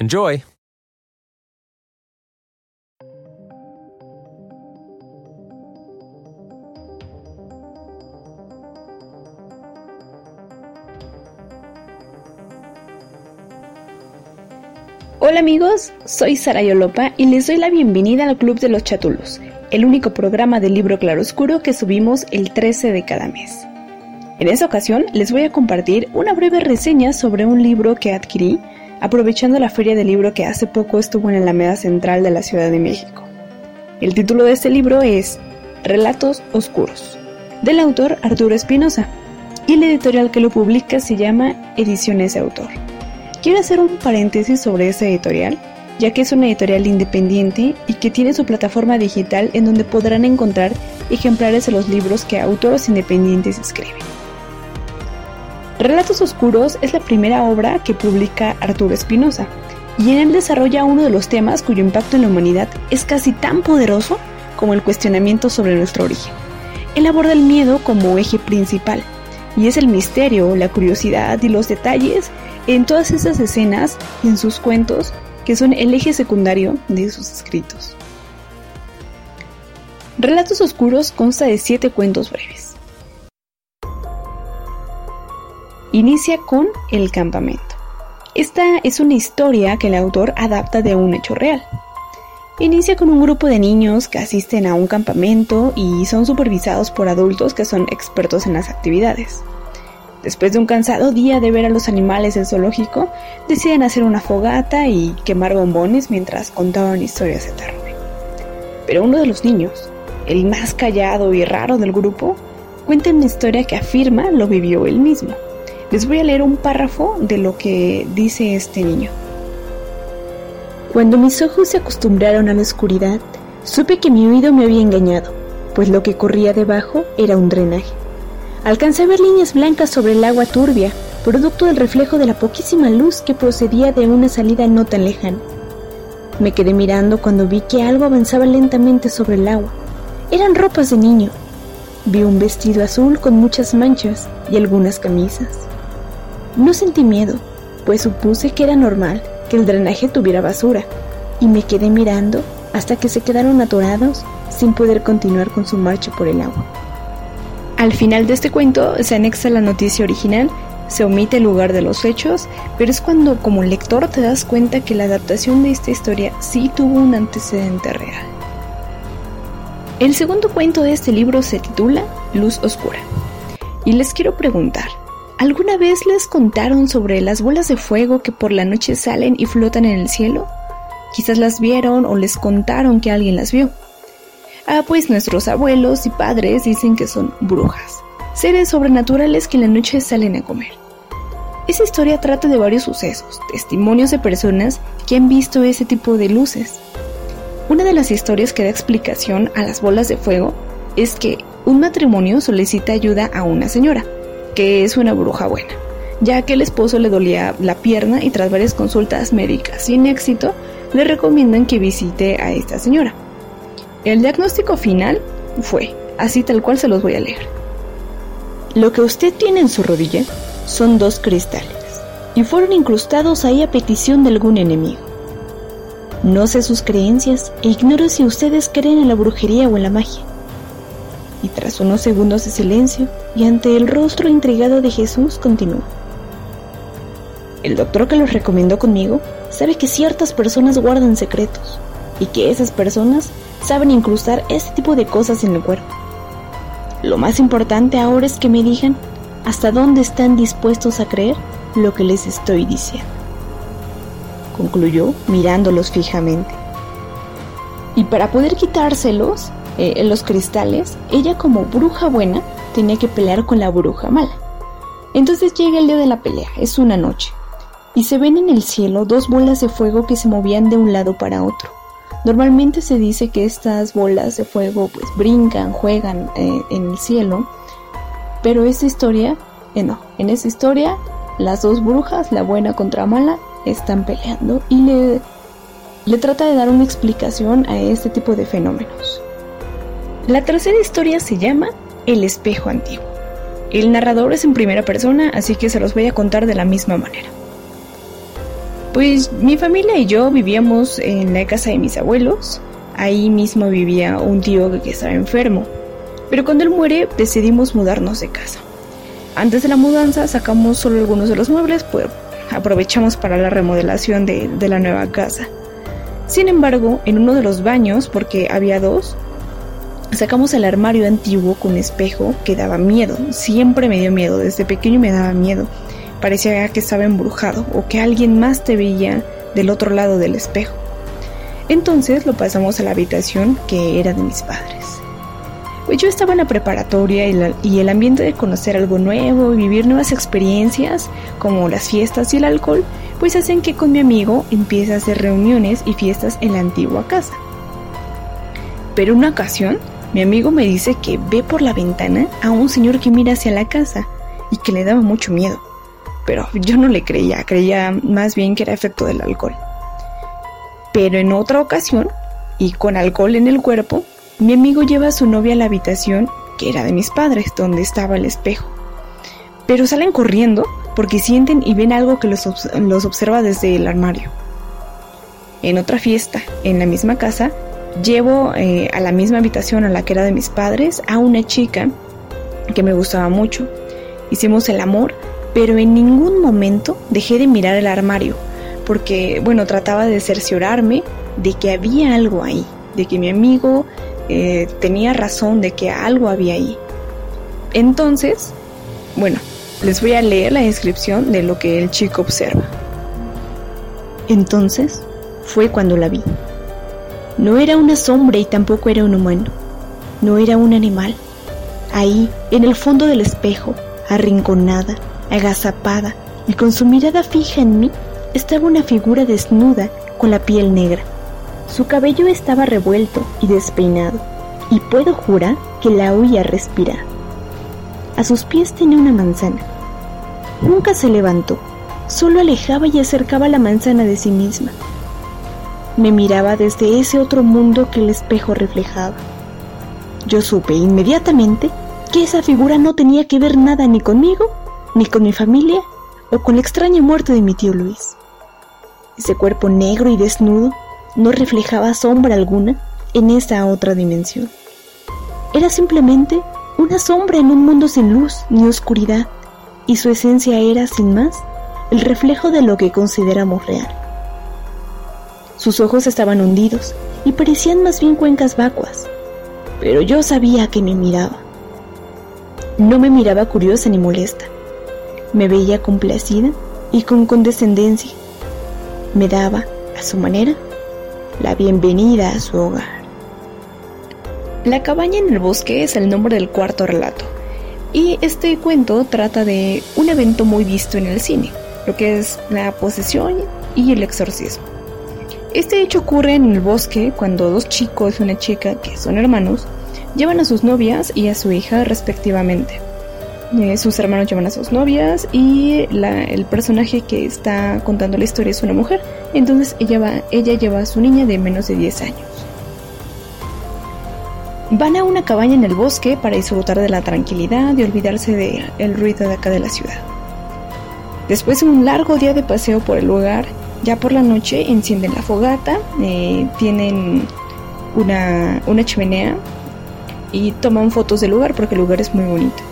Enjoy! Hola amigos, soy Sara Yolopa y les doy la bienvenida al Club de los Chatulos, el único programa del libro claroscuro que subimos el 13 de cada mes. En esta ocasión les voy a compartir una breve reseña sobre un libro que adquirí aprovechando la feria del libro que hace poco estuvo en la Alameda Central de la Ciudad de México. El título de este libro es Relatos Oscuros, del autor Arturo Espinosa, y el editorial que lo publica se llama Ediciones de Autor. Quiero hacer un paréntesis sobre esta editorial ya que es una editorial independiente y que tiene su plataforma digital en donde podrán encontrar ejemplares de los libros que autores independientes escriben. Relatos Oscuros es la primera obra que publica Arturo Espinosa, y en él desarrolla uno de los temas cuyo impacto en la humanidad es casi tan poderoso como el cuestionamiento sobre nuestro origen. Él aborda el miedo como eje principal, y es el misterio, la curiosidad y los detalles en todas esas escenas y en sus cuentos que son el eje secundario de sus escritos. Relatos Oscuros consta de siete cuentos breves. Inicia con El campamento. Esta es una historia que el autor adapta de un hecho real. Inicia con un grupo de niños que asisten a un campamento y son supervisados por adultos que son expertos en las actividades. Después de un cansado día de ver a los animales en zoológico, deciden hacer una fogata y quemar bombones mientras contaban historias de terror. Pero uno de los niños, el más callado y raro del grupo, cuenta una historia que afirma lo vivió él mismo. Les voy a leer un párrafo de lo que dice este niño. Cuando mis ojos se acostumbraron a la oscuridad, supe que mi oído me había engañado, pues lo que corría debajo era un drenaje. Alcancé a ver líneas blancas sobre el agua turbia, producto del reflejo de la poquísima luz que procedía de una salida no tan lejana. Me quedé mirando cuando vi que algo avanzaba lentamente sobre el agua. Eran ropas de niño. Vi un vestido azul con muchas manchas y algunas camisas. No sentí miedo, pues supuse que era normal que el drenaje tuviera basura, y me quedé mirando hasta que se quedaron atorados sin poder continuar con su marcha por el agua. Al final de este cuento se anexa la noticia original, se omite el lugar de los hechos, pero es cuando como lector te das cuenta que la adaptación de esta historia sí tuvo un antecedente real. El segundo cuento de este libro se titula Luz Oscura. Y les quiero preguntar, ¿alguna vez les contaron sobre las bolas de fuego que por la noche salen y flotan en el cielo? Quizás las vieron o les contaron que alguien las vio. Ah, pues nuestros abuelos y padres dicen que son brujas, seres sobrenaturales que en la noche salen a comer. Esa historia trata de varios sucesos, testimonios de personas que han visto ese tipo de luces. Una de las historias que da explicación a las bolas de fuego es que un matrimonio solicita ayuda a una señora, que es una bruja buena, ya que el esposo le dolía la pierna y tras varias consultas médicas sin éxito, le recomiendan que visite a esta señora. El diagnóstico final fue, así tal cual se los voy a leer. Lo que usted tiene en su rodilla son dos cristales y fueron incrustados ahí a petición de algún enemigo. No sé sus creencias e ignoro si ustedes creen en la brujería o en la magia. Y tras unos segundos de silencio y ante el rostro intrigado de Jesús continuó. El doctor que los recomendó conmigo sabe que ciertas personas guardan secretos y que esas personas saben incrustar ese tipo de cosas en el cuerpo. Lo más importante ahora es que me digan hasta dónde están dispuestos a creer lo que les estoy diciendo. Concluyó mirándolos fijamente. Y para poder quitárselos, eh, los cristales, ella como bruja buena tenía que pelear con la bruja mala. Entonces llega el día de la pelea, es una noche, y se ven en el cielo dos bolas de fuego que se movían de un lado para otro. Normalmente se dice que estas bolas de fuego pues brincan, juegan eh, en el cielo, pero esta historia, eh, no, en esta historia las dos brujas, la buena contra mala, están peleando y le, le trata de dar una explicación a este tipo de fenómenos. La tercera historia se llama El espejo antiguo. El narrador es en primera persona, así que se los voy a contar de la misma manera. Pues mi familia y yo vivíamos en la casa de mis abuelos. Ahí mismo vivía un tío que estaba enfermo. Pero cuando él muere decidimos mudarnos de casa. Antes de la mudanza sacamos solo algunos de los muebles, pues aprovechamos para la remodelación de, de la nueva casa. Sin embargo, en uno de los baños, porque había dos, sacamos el armario antiguo con espejo que daba miedo. Siempre me dio miedo, desde pequeño me daba miedo parecía que estaba embrujado o que alguien más te veía del otro lado del espejo. Entonces lo pasamos a la habitación que era de mis padres. Pues yo estaba en la preparatoria y, el ambiente de conocer algo nuevo, vivir nuevas experiencias como las fiestas y el alcohol, pues hacen que con mi amigo empiece a hacer reuniones y fiestas en la antigua casa. Pero una ocasión, mi amigo me dice que ve por la ventana a un señor que mira hacia la casa y que le daba mucho miedo pero yo no le creía, creía más bien que era efecto del alcohol. Pero en otra ocasión, y con alcohol en el cuerpo, mi amigo lleva a su novia a la habitación que era de mis padres, donde estaba el espejo. Pero salen corriendo porque sienten y ven algo que los, observa desde el armario. En otra fiesta, en la misma casa, llevo eh, a la misma habitación a la que era de mis padres a una chica que me gustaba mucho. Hicimos el amor pero en ningún momento dejé de mirar el armario, porque, bueno, trataba de cerciorarme de que había algo ahí, de que mi amigo eh, tenía razón de que algo había ahí. Entonces, bueno, les voy a leer la descripción de lo que el chico observa. Entonces fue cuando la vi. No era una sombra y tampoco era un humano. No era un animal. Ahí, en el fondo del espejo, arrinconada, agazapada y con su mirada fija en mí, estaba una figura desnuda con la piel negra. Su cabello estaba revuelto y despeinado, y puedo jurar que la oía respirar. A sus pies tenía una manzana. Nunca se levantó, solo alejaba y acercaba la manzana de sí misma. Me miraba desde ese otro mundo que el espejo reflejaba. Yo supe inmediatamente que esa figura no tenía que ver nada ni conmigo ni con mi familia o con la extraña muerte de mi tío Luis. Ese cuerpo negro y desnudo no reflejaba sombra alguna en esa otra dimensión. Era simplemente una sombra en un mundo sin luz ni oscuridad, y su esencia era, sin más, el reflejo de lo que consideramos real. Sus ojos estaban hundidos y parecían más bien cuencas vacuas, pero yo sabía que me miraba. No me miraba curiosa ni molesta, me veía complacida y con condescendencia. Me daba, a su manera, la bienvenida a su hogar. La cabaña en el bosque es el nombre del cuarto relato. Y este cuento trata de un evento muy visto en el cine, lo que es la posesión y el exorcismo. Este hecho ocurre en el bosque cuando dos chicos y una chica, que son hermanos, llevan a sus novias y a su hija respectivamente. Eh, sus hermanos llevan a sus novias y el personaje que está contando la historia es una mujer. Entonces ella, va, ella lleva a su niña de menos de 10 años. Van a una cabaña en el bosque para disfrutar de la tranquilidad y olvidarse del ruido de acá de la ciudad. Después de un largo día de paseo por el lugar, ya por la noche encienden la fogata, eh, tienen una, una chimenea y toman fotos del lugar porque el lugar es muy bonito.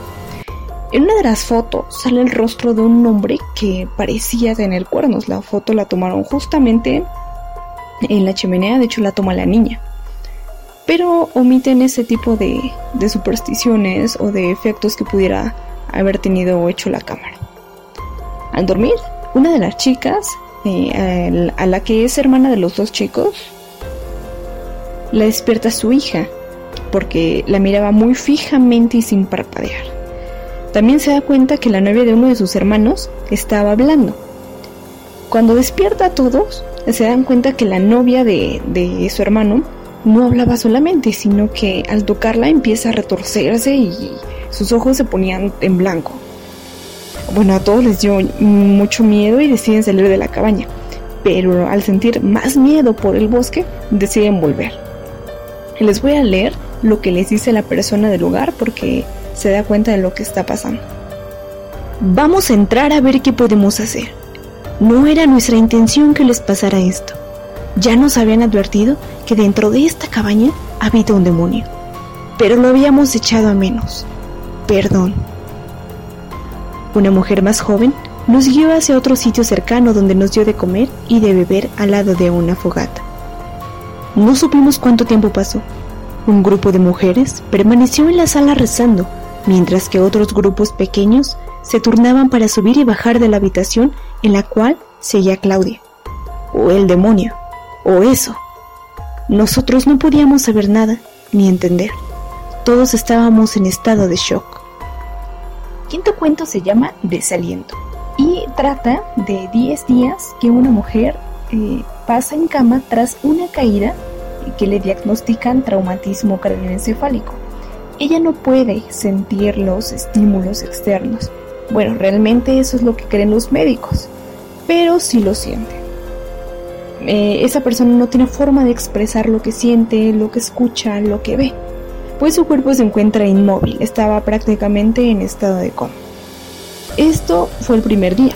En una de las fotos sale el rostro de un hombre que parecía tener cuernos. La foto la tomaron justamente en la chimenea, de hecho la toma la niña. Pero omiten ese tipo de, de supersticiones o de efectos que pudiera haber tenido hecho la cámara. Al dormir, una de las chicas, a la que es hermana de los dos chicos, la despierta su hija, porque la miraba muy fijamente y sin parpadear. También se da cuenta que la novia de uno de sus hermanos estaba hablando. Cuando despierta a todos, se dan cuenta que la novia de, de su hermano no hablaba solamente, sino que al tocarla empieza a retorcerse y sus ojos se ponían en blanco. Bueno, a todos les dio mucho miedo y deciden salir de la cabaña, pero al sentir más miedo por el bosque, deciden volver. Les voy a leer lo que les dice la persona del lugar porque se da cuenta de lo que está pasando. Vamos a entrar a ver qué podemos hacer. No era nuestra intención que les pasara esto. Ya nos habían advertido que dentro de esta cabaña habita un demonio, pero lo habíamos echado a menos. Perdón. Una mujer más joven nos guió hacia otro sitio cercano donde nos dio de comer y de beber al lado de una fogata. No supimos cuánto tiempo pasó. Un grupo de mujeres permaneció en la sala rezando, mientras que otros grupos pequeños se turnaban para subir y bajar de la habitación en la cual seguía Claudia. O el demonio, o eso. Nosotros no podíamos saber nada, ni entender. Todos estábamos en estado de shock. Quinto cuento se llama Desaliento y trata de 10 días que una mujer eh, pasa en cama tras una caída que le diagnostican traumatismo cardioencefálico. Ella no puede sentir los estímulos externos. Bueno, realmente eso es lo que creen los médicos, pero sí lo siente. Eh, esa persona no tiene forma de expresar lo que siente, lo que escucha, lo que ve, pues su cuerpo se encuentra inmóvil, estaba prácticamente en estado de coma. Esto fue el primer día.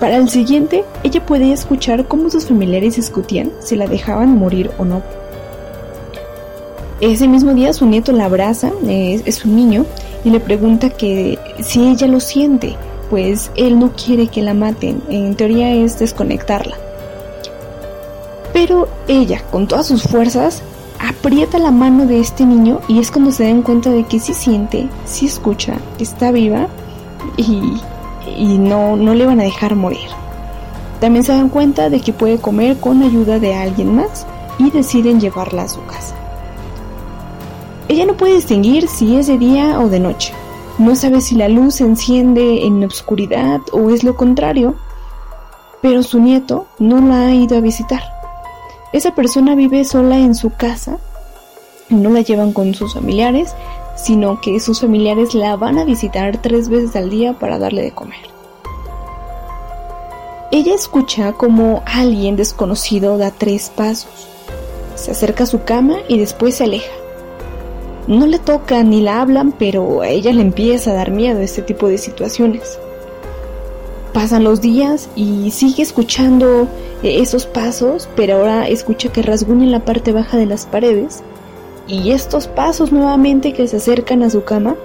Para el siguiente, ella podía escuchar cómo sus familiares discutían si la dejaban morir o no. Ese mismo día su nieto la abraza, es, un niño, y le pregunta que si ella lo siente, pues él no quiere que la maten, en teoría es desconectarla. Pero ella, con todas sus fuerzas, aprieta la mano de este niño y es cuando se dan cuenta de que sí siente, sí escucha, está viva y, y no, no le van a dejar morir. También se dan cuenta de que puede comer con ayuda de alguien más y deciden llevarla a su casa. Ella no puede distinguir si es de día o de noche. No sabe si la luz se enciende en la oscuridad o es lo contrario. Pero su nieto no la ha ido a visitar. Esa persona vive sola en su casa. No la llevan con sus familiares, sino que sus familiares la van a visitar tres veces al día para darle de comer. Ella escucha como alguien desconocido da tres pasos. Se acerca a su cama y después se aleja. No le tocan ni la hablan, pero a ella le empieza a dar miedo este tipo de situaciones. Pasan los días y sigue escuchando eh, esos pasos, pero ahora escucha que rasguñan la parte baja de las paredes y estos pasos nuevamente que se acercan a su cama,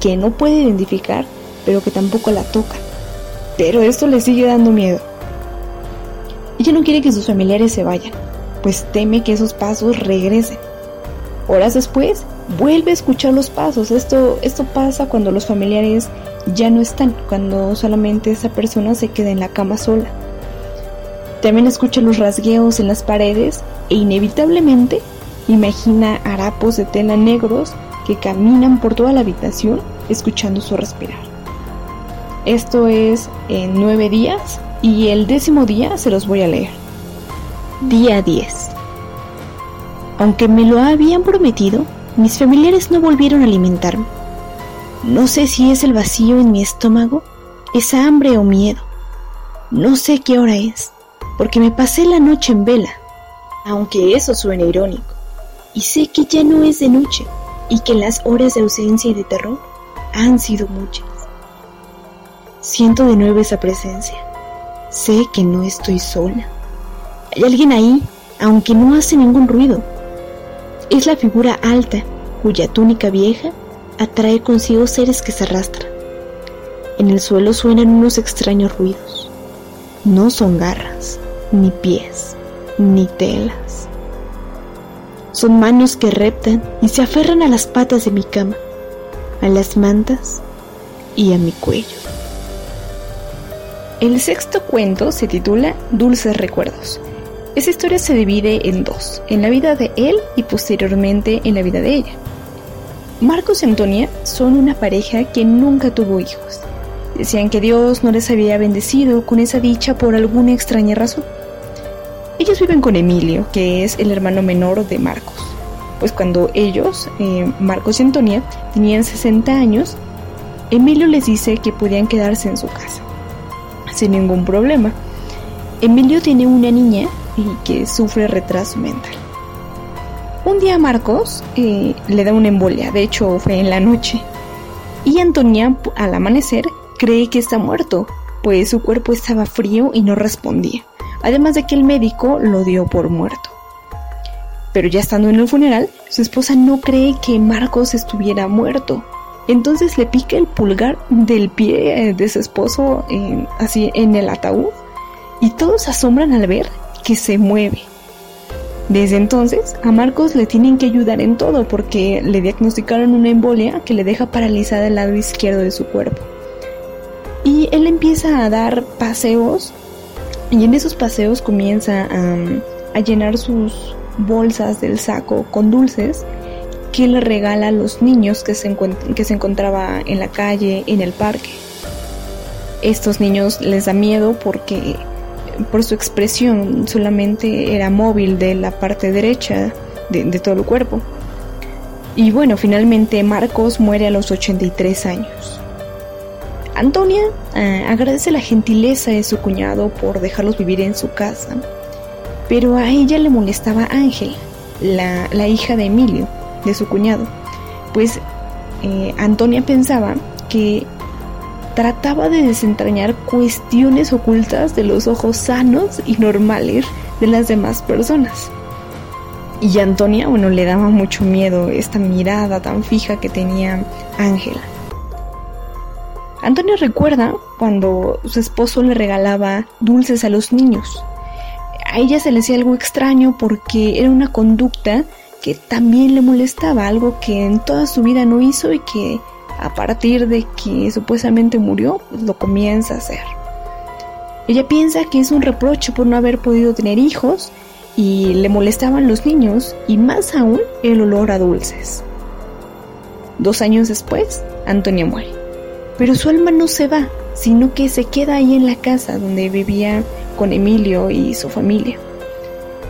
que no puede identificar, pero que tampoco la tocan. Pero esto le sigue dando miedo. Ella no quiere que sus familiares se vayan, pues teme que esos pasos regresen. Horas después, vuelve a escuchar los pasos. Esto, esto pasa cuando los familiares ya no están, cuando solamente esa persona se queda en la cama sola. También escucha los rasgueos en las paredes e inevitablemente imagina harapos de tela negros que caminan por toda la habitación escuchando su respirar. Esto es en nueve días y el décimo día se los voy a leer. Día 10. Aunque me lo habían prometido, mis familiares no volvieron a alimentarme. No sé si es el vacío en mi estómago, es hambre o miedo. No sé qué hora es, porque me pasé la noche en vela, aunque eso suene irónico. Y sé que ya no es de noche y que las horas de ausencia y de terror han sido muchas. Siento de nuevo esa presencia. Sé que no estoy sola. Hay alguien ahí, aunque no hace ningún ruido es la figura alta, cuya túnica vieja atrae consigo seres que se arrastran. En el suelo suenan unos extraños ruidos. No son garras, ni pies. ni telas. Son manos que reptan y se aferran a las patas de mi cama, a las mantas y a mi cuello. El sexto cuento se titula Dulces Recuerdos. Esta historia se divide en dos, en la vida de él y posteriormente en la vida de ella. Marcos y Antonia son una pareja que nunca tuvo hijos. Decían que Dios no les había bendecido con esa dicha por alguna extraña razón. Ellos viven con Emilio, que es el hermano menor de Marcos. Pues cuando ellos, eh, Marcos y Antonia, tenían 60 años, Emilio les dice que podían quedarse en su casa, sin ningún problema. Emilio tiene una niña y que sufre retraso mental. Un día Marcos eh, le da una embolia, de hecho fue en la noche, y Antonia al amanecer cree que está muerto, pues su cuerpo estaba frío y no respondía, además de que el médico lo dio por muerto. Pero ya estando en el funeral, su esposa no cree que Marcos estuviera muerto. Entonces le pica el pulgar del pie eh, de su esposo así en el ataúd y todos asombran al ver que se mueve. Desde entonces, a Marcos le tienen que ayudar en todo porque le diagnosticaron una embolia que le deja paralizada el lado izquierdo de su cuerpo. Y él empieza a dar paseos y en esos paseos comienza a, llenar sus bolsas del saco con dulces que le regala a los niños que se, que se encontraba en la calle, en el parque. Estos niños les da miedo porque por su expresión solamente era móvil de la parte derecha de, todo el cuerpo. Y bueno, finalmente Marcos muere a los 83 años. Antonia eh, agradece la gentileza de su cuñado por dejarlos vivir en su casa, pero a ella le molestaba Ángel, la, la, hija de Emilio, de su cuñado, pues eh, Antonia pensaba que trataba de desentrañar cuestiones ocultas de los ojos sanos y normales de las demás personas. Y a Antonia, bueno, le daba mucho miedo esta mirada tan fija que tenía Ángela. Antonia recuerda cuando su esposo le regalaba dulces a los niños. A ella se le hacía algo extraño porque era una conducta que también le molestaba, algo que en toda su vida no hizo y que a partir de que supuestamente murió, pues lo comienza a hacer. Ella piensa que es un reproche por no haber podido tener hijos y le molestaban los niños y más aún el olor a dulces. Dos años después, Antonia muere. Pero su alma no se va, sino que se queda ahí en la casa donde vivía con Emilio y su familia.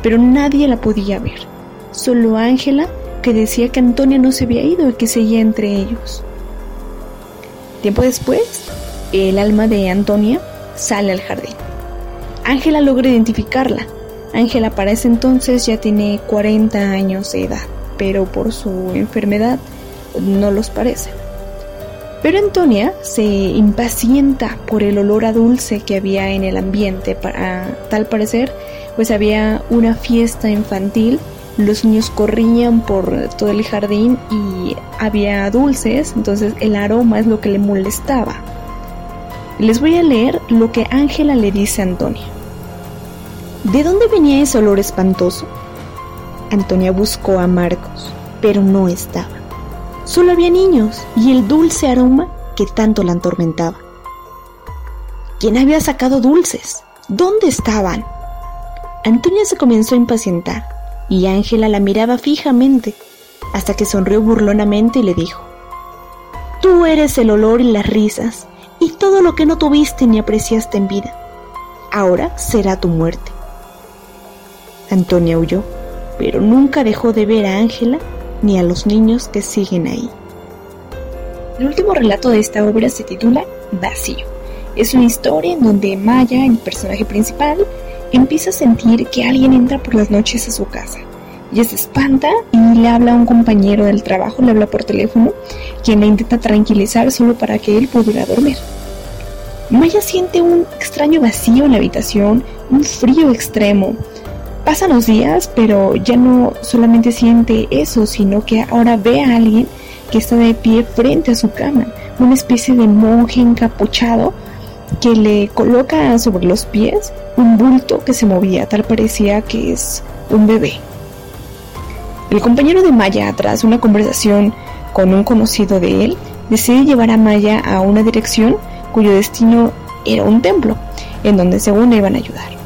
Pero nadie la podía ver, solo Ángela que decía que Antonia no se había ido y que seguía entre ellos. Tiempo después, el alma de Antonia sale al jardín. Ángela logra identificarla. Ángela para ese entonces ya tiene 40 años de edad, pero por su enfermedad no los parece. Pero Antonia se impacienta por el olor a dulce que había en el ambiente. Para tal parecer, pues había una fiesta infantil los niños corrían por todo el jardín y había dulces, entonces el aroma es lo que le molestaba. Les voy a leer lo que Ángela le dice a Antonia. ¿De dónde venía ese olor espantoso? Antonia buscó a Marcos, pero no estaba. Solo había niños y el dulce aroma que tanto la atormentaba. ¿Quién había sacado dulces? ¿Dónde estaban? Antonia se comenzó a impacientar y Ángela la miraba fijamente hasta que sonrió burlonamente y le dijo, Tú eres el olor y las risas y todo lo que no tuviste ni apreciaste en vida. Ahora será tu muerte. Antonia huyó, pero nunca dejó de ver a Ángela ni a los niños que siguen ahí. El último relato de esta obra se titula Vacío. Es una historia en donde Maya, el personaje principal, empieza a sentir que alguien entra por las noches a su casa. Ella se espanta y le habla a un compañero del trabajo, le habla por teléfono, quien la intenta tranquilizar solo para que él pudiera dormir. Maya siente un extraño vacío en la habitación, un frío extremo. Pasan los días, pero ya no solamente siente eso, sino que ahora ve a alguien que está de pie frente a su cama, una especie de monje encapuchado que le coloca sobre los pies un bulto que se movía, tal parecía que es un bebé. El compañero de Maya, tras una conversación con un conocido de él, decide llevar a Maya a una dirección cuyo destino era un templo, en donde según iban a ayudar.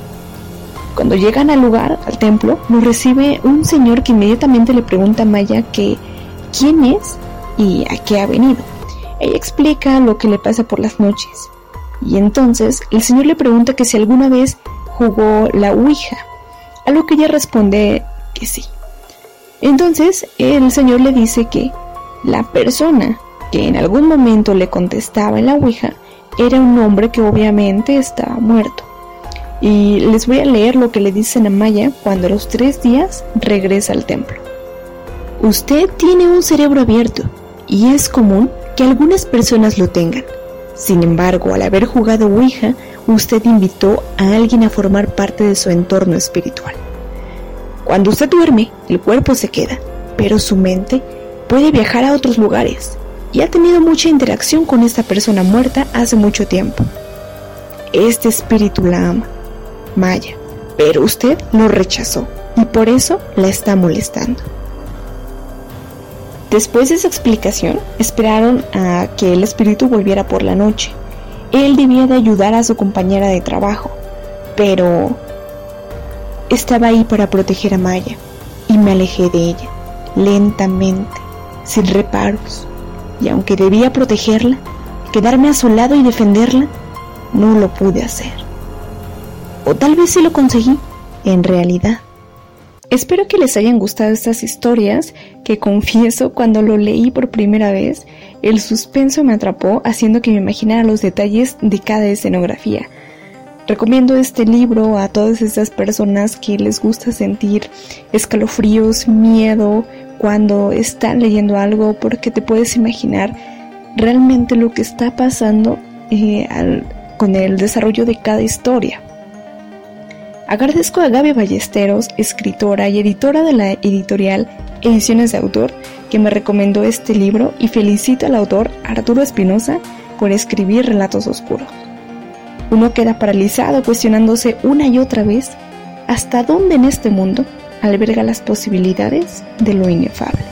Cuando llegan al lugar, al templo, nos recibe un señor que inmediatamente le pregunta a Maya que quién es y a qué ha venido. Ella explica lo que le pasa por las noches. Y entonces el señor le pregunta que si alguna vez jugó la Ouija, a lo que ella responde que sí. Entonces el señor le dice que la persona que en algún momento le contestaba en la Ouija era un hombre que obviamente estaba muerto. Y les voy a leer lo que le dicen a Maya cuando a los tres días regresa al templo. Usted tiene un cerebro abierto y es común que algunas personas lo tengan. Sin embargo, al haber jugado Ouija, usted invitó a alguien a formar parte de su entorno espiritual. Cuando usted duerme, el cuerpo se queda, pero su mente puede viajar a otros lugares y ha tenido mucha interacción con esta persona muerta hace mucho tiempo. Este espíritu la ama Maya, pero usted lo rechazó y por eso la está molestando. Después de esa explicación, esperaron a que el espíritu volviera por la noche. Él debía de ayudar a su compañera de trabajo, pero estaba ahí para proteger a Maya y me alejé de ella, lentamente, sin reparos. Y aunque debía protegerla, quedarme a su lado y defenderla, no lo pude hacer. O tal vez sí lo conseguí, en realidad. Espero que les hayan gustado estas historias, que confieso cuando lo leí por primera vez, el suspenso me atrapó haciendo que me imaginara los detalles de cada escenografía. Recomiendo este libro a todas estas personas que les gusta sentir escalofríos, miedo cuando están leyendo algo porque te puedes imaginar realmente lo que está pasando eh, con el desarrollo de cada historia. Agradezco a Gaby Ballesteros, escritora y editora de la editorial Ediciones de Autor, que me recomendó este libro y felicito al autor Arturo Espinosa por escribir relatos oscuros. Uno queda paralizado cuestionándose una y otra vez hasta dónde en este mundo alberga las posibilidades de lo inefable.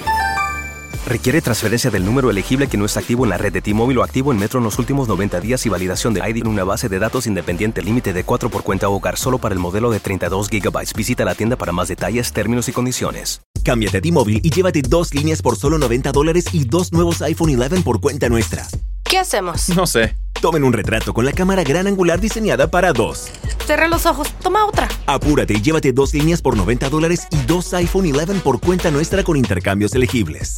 Requiere transferencia del número elegible que no está activo en la red de T-Mobile o activo en Metro en los últimos 90 días y validación de ID en una base de datos independiente límite de 4 por cuenta hogar solo para el modelo de 32 GB. Visita la tienda para más detalles, términos y condiciones. Cámbiate a T-Mobile y llévate dos líneas por solo 90 dólares y dos nuevos iPhone 11 por cuenta nuestra. ¿Qué hacemos? No sé. Tomen un retrato con la cámara gran angular diseñada para dos. Cerra los ojos, toma otra. Apúrate y llévate dos líneas por 90 dólares y dos iPhone 11 por cuenta nuestra con intercambios elegibles.